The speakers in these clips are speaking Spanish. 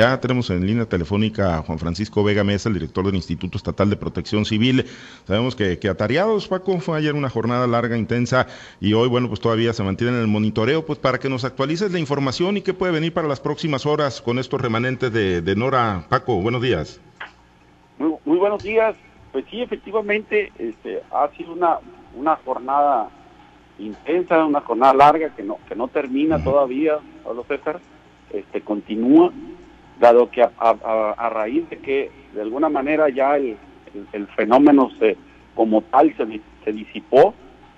Ya tenemos en línea telefónica a Juan Francisco Vega Mesa, el director del Instituto Estatal de Protección Civil. Sabemos que, que, atareados, Paco, fue ayer una jornada larga, intensa, y hoy, bueno, pues todavía se mantiene en el monitoreo, pues para que nos actualices la información y qué puede venir para las próximas horas con estos remanentes de, de Nora. Paco, buenos días. Muy, muy, buenos días. Pues sí, efectivamente, este, ha sido una, una jornada intensa, una jornada larga que no, que no termina uh -huh. todavía, Pablo César, este, continúa dado que a, raíz de que de alguna manera ya el, el, fenómeno se, como tal se, se, disipó,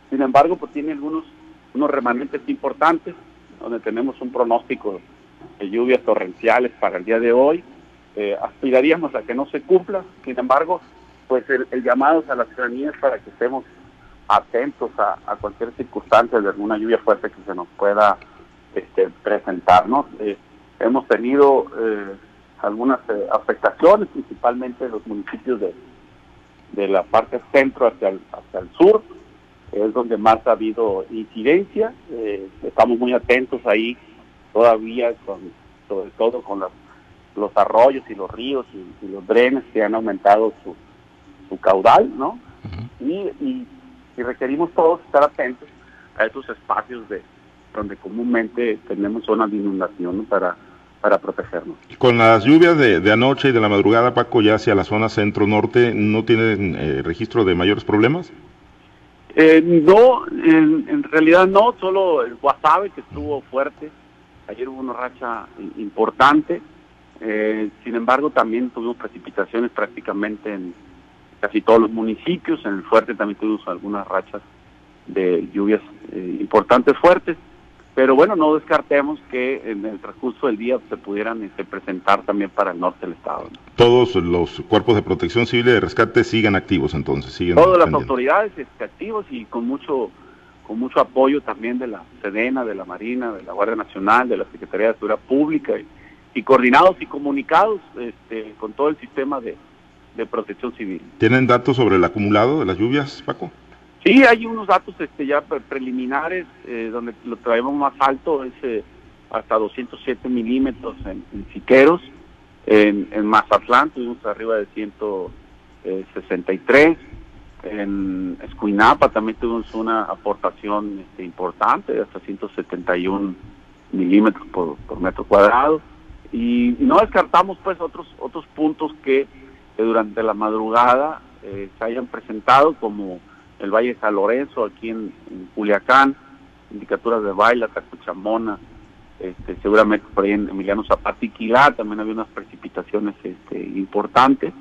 sin embargo pues tiene algunos unos remanentes importantes, donde tenemos un pronóstico de lluvias torrenciales para el día de hoy, eh, aspiraríamos a que no se cumpla, sin embargo pues el, llamado a la ciudadanía es para que estemos atentos a, a, cualquier circunstancia de alguna lluvia fuerte que se nos pueda este, presentarnos. Eh, hemos tenido eh, algunas eh, afectaciones, principalmente en los municipios de, de la parte centro hacia el, hacia el sur, es donde más ha habido incidencia. Eh, estamos muy atentos ahí todavía, con, sobre todo con las, los arroyos y los ríos y, y, los drenes que han aumentado su, su caudal, ¿no? Uh -huh. y, y, y requerimos todos estar atentos a esos espacios de donde comúnmente tenemos zonas de inundación ¿no? para para protegernos. Con las lluvias de, de, anoche y de la madrugada, Paco, ya hacia la zona centro-norte, ¿no tienen eh, registro de mayores problemas? Eh, no, en, en, realidad no, solo el Guasave que estuvo fuerte. Ayer hubo una racha importante. Eh, sin embargo, también tuvimos precipitaciones prácticamente en casi todos los municipios. En el fuerte también tuvimos algunas rachas de lluvias eh, importantes, fuertes pero bueno, no descartemos que en el transcurso del día se pudieran este, presentar también para el norte del estado. ¿no? Todos los cuerpos de protección civil y de rescate siguen activos entonces, siguen Todas las autoridades este, activos y con mucho con mucho apoyo también de la Sedena, de la Marina, de la Guardia Nacional, de la Secretaría de Seguridad Pública y, y coordinados y comunicados este, con todo el sistema de, de protección civil. ¿Tienen datos sobre el acumulado de las lluvias, Paco? Sí, hay unos datos este, ya pre preliminares, eh, donde lo traemos más alto, es eh, hasta 207 milímetros en, en Siqueros, en, en, Mazatlán tuvimos arriba de 163, en Escuinapa también tuvimos una aportación este, importante, hasta 171 milímetros por, metro cuadrado, y, y, no descartamos pues otros, otros puntos que, que durante la madrugada eh, se hayan presentado como el Valle de San Lorenzo, aquí en, en Culiacán, indicaturas de Baila, Tacuchamona, este, seguramente por ahí en Emiliano Zapata y Quilá también había unas precipitaciones este, importantes,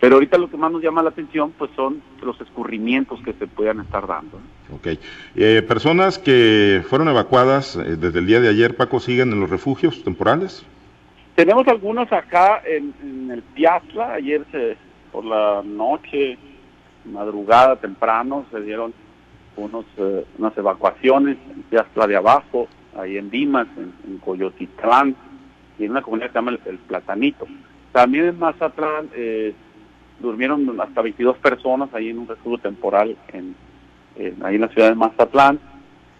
pero ahorita lo que más nos llama la atención pues son los escurrimientos que se puedan estar dando. Ok. Eh, personas que fueron evacuadas eh, desde el día de ayer, Paco, siguen en los refugios temporales. Tenemos algunos acá en, en el Piazla, ayer se, por la noche madrugada temprano se dieron unos eh, unas evacuaciones en Piazla de Abajo, ahí en Dimas, en, Coyotitlán, y en una comunidad que se llama el, Platanito. También en Mazatlán eh, durmieron hasta 22 personas ahí en un refugio temporal en, en, ahí en la ciudad de Mazatlán.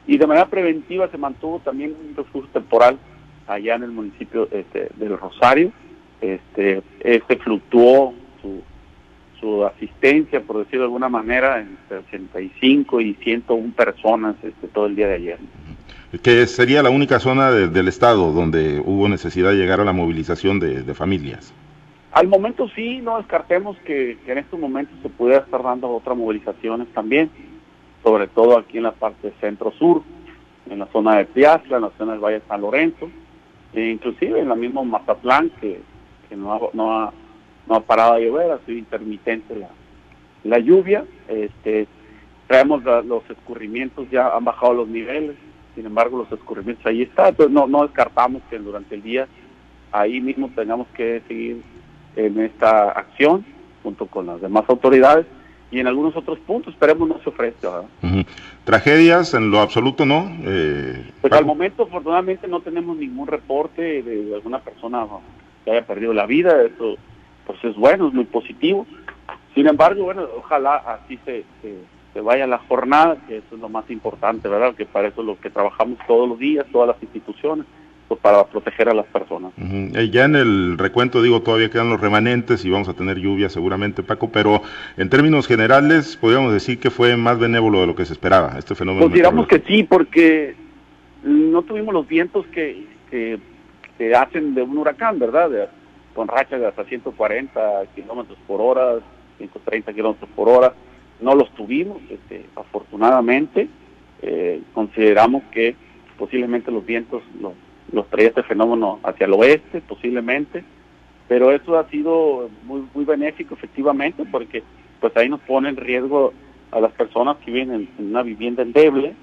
Y de manera preventiva se mantuvo también un refugio temporal allá en el municipio este, del Rosario. Este, este fluctuó su, su asistencia, por decirlo de alguna manera, entre 85 y 101 personas este, todo el día de ayer. Que sería la única zona de, del estado donde hubo necesidad de llegar a la movilización de, de familias. Al momento sí, no descartemos que, que, en estos momentos se pudiera estar dando otras movilizaciones también, sobre todo aquí en la parte centro-sur, en la zona de Piazla, en la zona del Valle de San Lorenzo, e inclusive en la misma Mazatlán, que, que no, ha, no, ha, no ha parado de llover, ha sido intermitente la, la lluvia, este, traemos la, los escurrimientos, ya han bajado los niveles, sin embargo los escurrimientos ahí están, entonces no, no descartamos que durante el día ahí mismo tengamos que seguir en esta acción junto con las demás autoridades y en algunos otros puntos esperemos no se ofrezca. Uh -huh. ¿Tragedias en lo absoluto no? Eh, pues al momento afortunadamente no tenemos ningún reporte de, de, alguna persona que haya perdido la vida, eso pues es bueno, es muy positivo. Sin embargo, bueno, ojalá así se, se, se vaya la jornada, que eso es lo más importante, ¿verdad? Que para eso es lo que trabajamos todos los días, todas las instituciones, pues para proteger a las personas. Ya en el recuento, digo, todavía quedan los remanentes y vamos a tener lluvia seguramente, Paco, pero en términos generales, podríamos decir que fue más benévolo de lo que se esperaba este fenómeno. Pues digamos que sí, porque no tuvimos los vientos que, que, hacen de un huracán, ¿verdad? Con rachas de hasta 140 kilómetros por hora, 130 kilómetros por hora. No los tuvimos, este, afortunadamente. Eh, consideramos que posiblemente los vientos los los traía este fenómeno hacia el oeste posiblemente, pero eso ha sido muy, muy benéfico efectivamente porque pues ahí nos pone en riesgo a las personas que viven en, una vivienda endeble,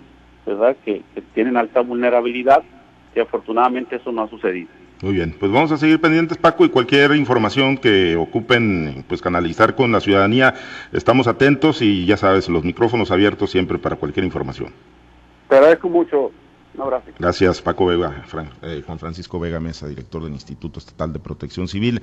¿verdad? Que, tienen alta vulnerabilidad, y afortunadamente eso no ha sucedido. Muy bien, pues vamos a seguir pendientes, Paco, y cualquier información que ocupen, pues canalizar con la ciudadanía, estamos atentos y ya sabes, los micrófonos abiertos siempre para cualquier información. Te agradezco mucho. Gracias, Paco Vega, eh, Juan Francisco Vega Mesa, director del Instituto Estatal de Protección Civil.